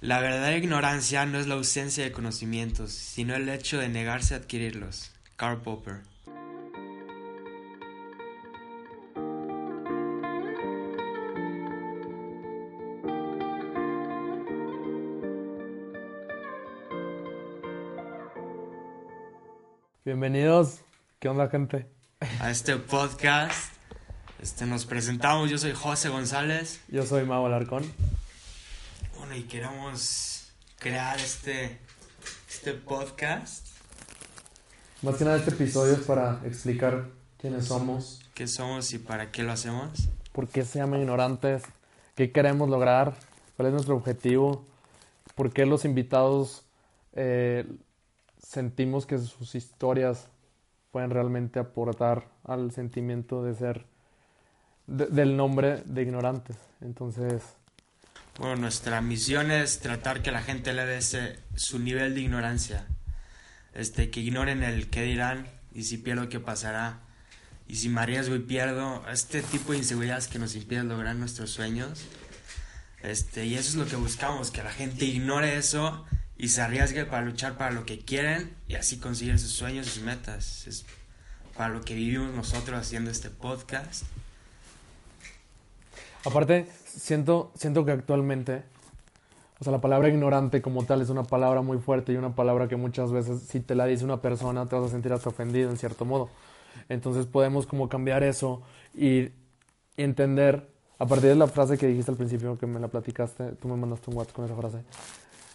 La verdadera ignorancia no es la ausencia de conocimientos, sino el hecho de negarse a adquirirlos. Karl Popper. Bienvenidos. ¿Qué onda, gente? A este podcast. Este, nos presentamos, yo soy José González. Yo soy Mau Alarcón. Bueno, y queremos crear este, este podcast. Más que nada este episodio es para explicar quiénes somos, ¿Qué somos y para qué lo hacemos? por qué se llaman ignorantes, qué queremos lograr, cuál es nuestro objetivo, por qué los invitados eh, sentimos que sus historias pueden realmente aportar al sentimiento de ser, de- del nombre de ignorantes. Entonces, Bueno, nuestra misión es tratar que la gente le dé su nivel de ignorancia. Este, que ignoren el qué dirán y si pierdo qué pasará. Y si me arriesgo y pierdo, este tipo de inseguridades que nos impiden lograr nuestros sueños. Este, y eso es lo que buscamos, que la gente ignore eso y se arriesgue para luchar para lo que quieren y así conseguir sus sueños y sus metas. Es para lo que vivimos nosotros haciendo este podcast. Aparte, siento, siento que actualmente, o sea, la palabra ignorante como tal es una palabra muy fuerte y una palabra que muchas veces si te la dice una persona te vas a sentir hasta ofendido en cierto modo. Entonces podemos como cambiar eso y, entender, a partir de la frase que dijiste al principio, que me la platicaste, tú me mandaste un WhatsApp con esa frase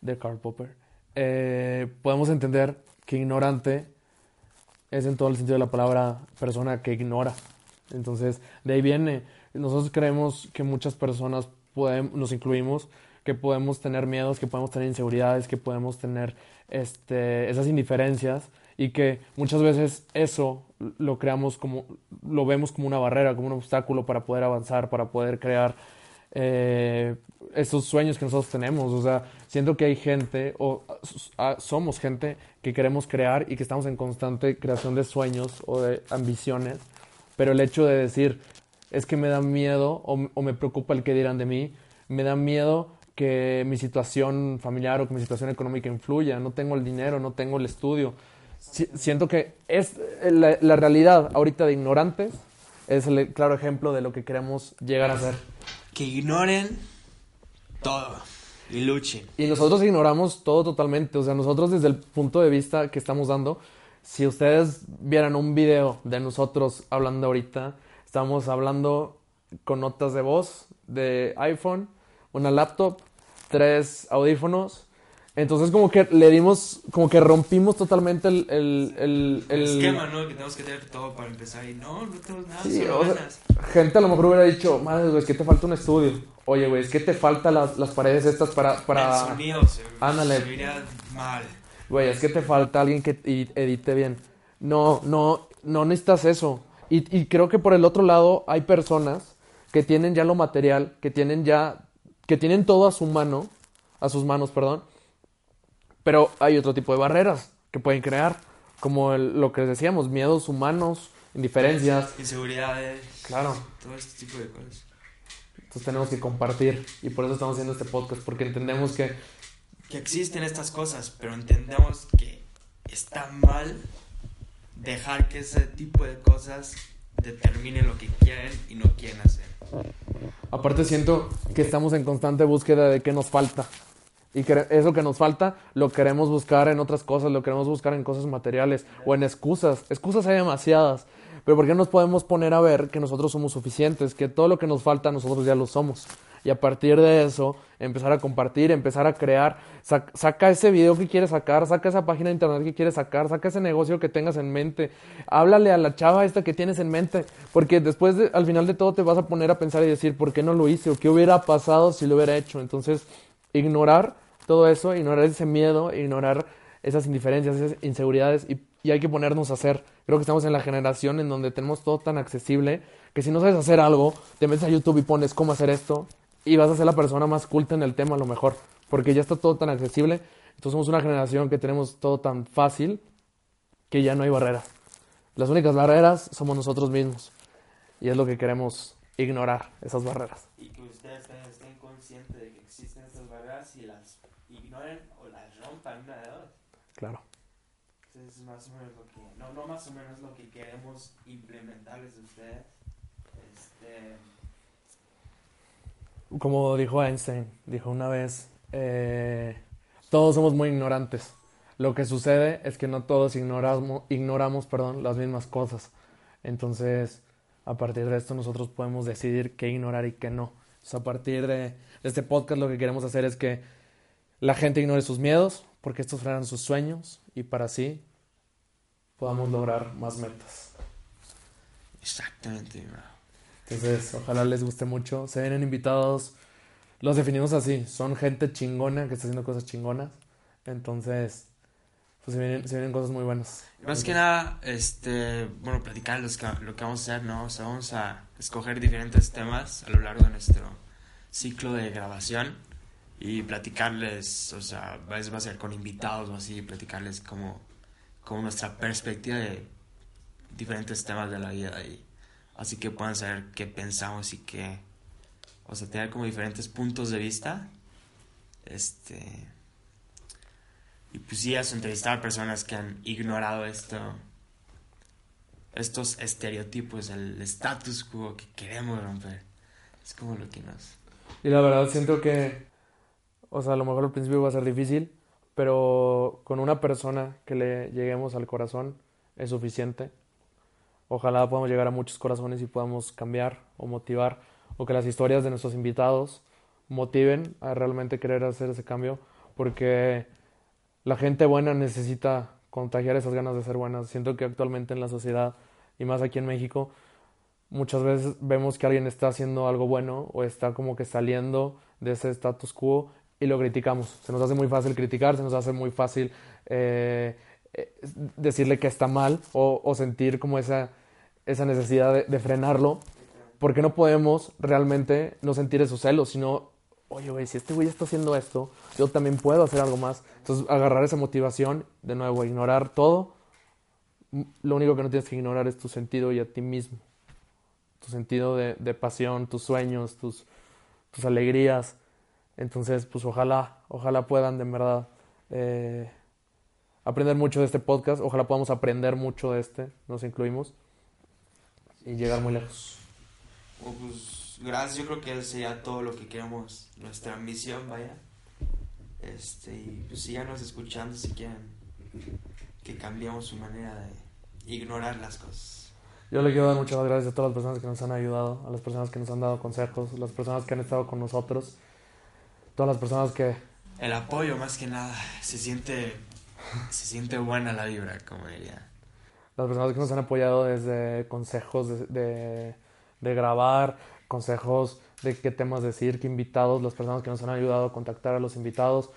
de Karl Popper, eh, podemos entender que ignorante es en todo el sentido de la palabra persona que ignora. Entonces, de ahí viene. Nosotros creemos que muchas personas podem- nos incluimos, que podemos tener miedos, que podemos tener inseguridades, que podemos tener este, esas indiferencias y que muchas veces eso lo creamos como, lo vemos como una barrera, como un obstáculo para poder avanzar, para poder crear eh, esos sueños que nosotros tenemos. O sea, siento que hay gente, o somos gente que queremos crear y que estamos en constante creación de sueños o de ambiciones, pero el hecho de decir, es que me da miedo o, o me preocupa el que dirán de mí, me da miedo que mi situación familiar o que mi situación económica influya, no tengo el dinero, no tengo el estudio. Si- siento que es eh, la, la realidad ahorita de ignorantes es el claro ejemplo de lo que queremos llegar a ser. Que ignoren todo y luchen. Y nosotros ignoramos todo totalmente. O sea, nosotros desde el punto de vista que estamos dando, si ustedes vieran un video de nosotros hablando ahorita, estamos hablando con notas de voz de iPhone, una laptop, tres audífonos. Entonces como que le dimos, como que rompimos totalmente el... el, el, El el- esquema, ¿no? Que tenemos que tener todo para empezar y no, no tenemos nada, Sí, solo o sea, ganas. gente a lo mejor hubiera dicho, madre, güey, es que te falta un estudio. Oye, güey, es que te falta las, las paredes estas para... para... El sonido se, Ándale. se mal. Güey, es que te falta alguien que edi- edite bien. No, no, no necesitas eso. Y, y creo que por el otro lado hay personas que tienen ya lo material, que tienen ya, que tienen todo a su mano, a sus manos, perdón. Pero hay otro tipo de barreras que pueden crear, como el- lo que decíamos, miedos humanos, indiferencias. Inseguridades. Claro. Todo este tipo de cosas. Entonces tenemos que compartir y por eso estamos haciendo este podcast, porque entendemos que Que existen estas cosas, pero entendemos que está mal dejar que ese tipo de cosas determinen lo que quieren y no quieren hacer. Aparte siento que estamos en constante búsqueda de qué nos falta. Y que eso que nos falta lo queremos buscar en otras cosas, lo queremos buscar en cosas materiales o en excusas. Excusas hay demasiadas. Pero ¿por qué nos podemos poner a ver que nosotros somos suficientes? Que todo lo que nos falta nosotros ya lo somos. Y a partir de eso, empezar a compartir, empezar a crear. Sac- saca ese video que quieres sacar, saca esa página de internet que quieres sacar, saca ese negocio que tengas en mente. Háblale a la chava esta que tienes en mente. Porque después, de- al final de todo, te vas a poner a pensar y decir, ¿por qué no lo hice? ¿O qué hubiera pasado si lo hubiera hecho? Entonces, ignorar todo eso, ignorar ese miedo, ignorar esas indiferencias, esas inseguridades y, y hay que ponernos a hacer. Creo que estamos en la generación en donde tenemos todo tan accesible que si no sabes hacer algo, te metes a YouTube y pones cómo hacer esto y vas a ser la persona más culta en el tema a lo mejor, porque ya está todo tan accesible. Entonces somos una generación que tenemos todo tan fácil que ya no hay barreras. Las únicas barreras somos nosotros mismos y es lo que queremos ignorar, esas barreras. Y que ustedes estén, conscientes de que existen estas barreras y las ignoren o las rompan una de dos. Claro. Es más o menos lo que, no, no más o menos lo que queremos implementarles de ustedes. Este, Como dijo Einstein, dijo una vez, eh, todos somos muy ignorantes. Lo que sucede es que no todos ignoramos, ignoramos perdón, las mismas cosas. Entonces, a partir de esto nosotros podemos decidir qué ignorar y qué no. Entonces, a partir de, este podcast lo que queremos hacer es que la gente ignore sus miedos, porque estos frenan sus sueños y para así podamos lograr más metas. exactamente, bro. Entonces, ojalá les guste mucho. Se vienen invitados, los definimos así, son gente chingona que está haciendo cosas chingonas. Entonces, pues se vienen, se vienen cosas muy buenas. Más que nada, este, bueno, platicar los que- lo que vamos a hacer, ¿no? O sea, vamos a escoger diferentes temas a lo largo de nuestro ciclo de grabación y platicarles, o sea, va va a ser con invitados o así, platicarles como, como nuestra perspectiva de diferentes temas de la vida y así que puedan saber qué pensamos y qué, o sea, tener como diferentes puntos de vista, este, y pues sí, eso, entrevistar a personas que han ignorado esto, estos estereotipos, el status quo que queremos romper. Es como lo que nos... Y la verdad siento que, o sea, a lo mejor al principio va a ser difícil, pero con una persona que le lleguemos al corazón es suficiente. Ojalá podamos llegar a muchos corazones y podamos cambiar o motivar, o que las historias de nuestros invitados motiven a realmente querer hacer ese cambio, porque la gente buena necesita contagiar esas ganas de ser buenas. Siento que actualmente en la sociedad, y más aquí en México, muchas veces vemos que alguien está haciendo algo bueno o está como que saliendo de ese status quo y lo criticamos. Se nos hace muy fácil criticar, se nos hace muy fácil eh, decirle que está mal o, o sentir como esa, esa necesidad de, de frenarlo, porque no podemos realmente no sentir esos celos, sino, oye, güey, si este güey está haciendo esto, yo también puedo hacer algo más. Entonces, agarrar esa motivación, de nuevo, ignorar todo. M- Lo único que no tienes que ignorar es tu sentido y a ti mismo tu sentido de, de pasión, tus sueños, tus, tus alegrías. Entonces, pues ojalá, ojalá puedan de verdad eh, aprender mucho de este podcast, ojalá podamos aprender mucho de este, nos incluimos, y llegar muy lejos. Oh, pues gracias, yo creo que sería todo lo que queremos, nuestra misión, vaya. Este, y pues síganos escuchando si quieren que cambiemos su manera de ignorar las cosas. Yo le quiero dar muchas gracias a todas las personas que nos han ayudado, a las personas que nos han dado consejos, a las personas que han estado con nosotros, todas las personas que El apoyo más que nada, se siente, se siente buena la vibra, como diría. las personas que nos han apoyado desde consejos de, de, de grabar, consejos de qué temas decir, qué invitados, las personas que nos han ayudado a contactar a los invitados,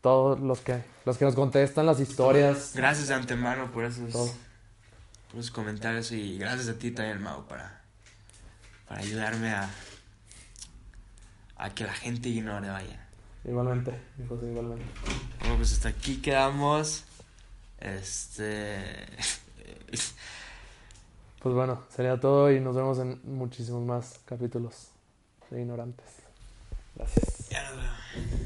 todos los que, los que nos contestan las historias, Gracias de antemano por esos, por esos comentarios y gracias a ti también, Mau, para, para ayudarme a, a que la gente ignore, vaya. Igualmente, mi José, igualmente. Bueno, pues hasta aquí quedamos. Este. Pues bueno, sería todo y nos vemos en muchísimos más capítulos de Ignorantes. Gracias. ya nos vemos.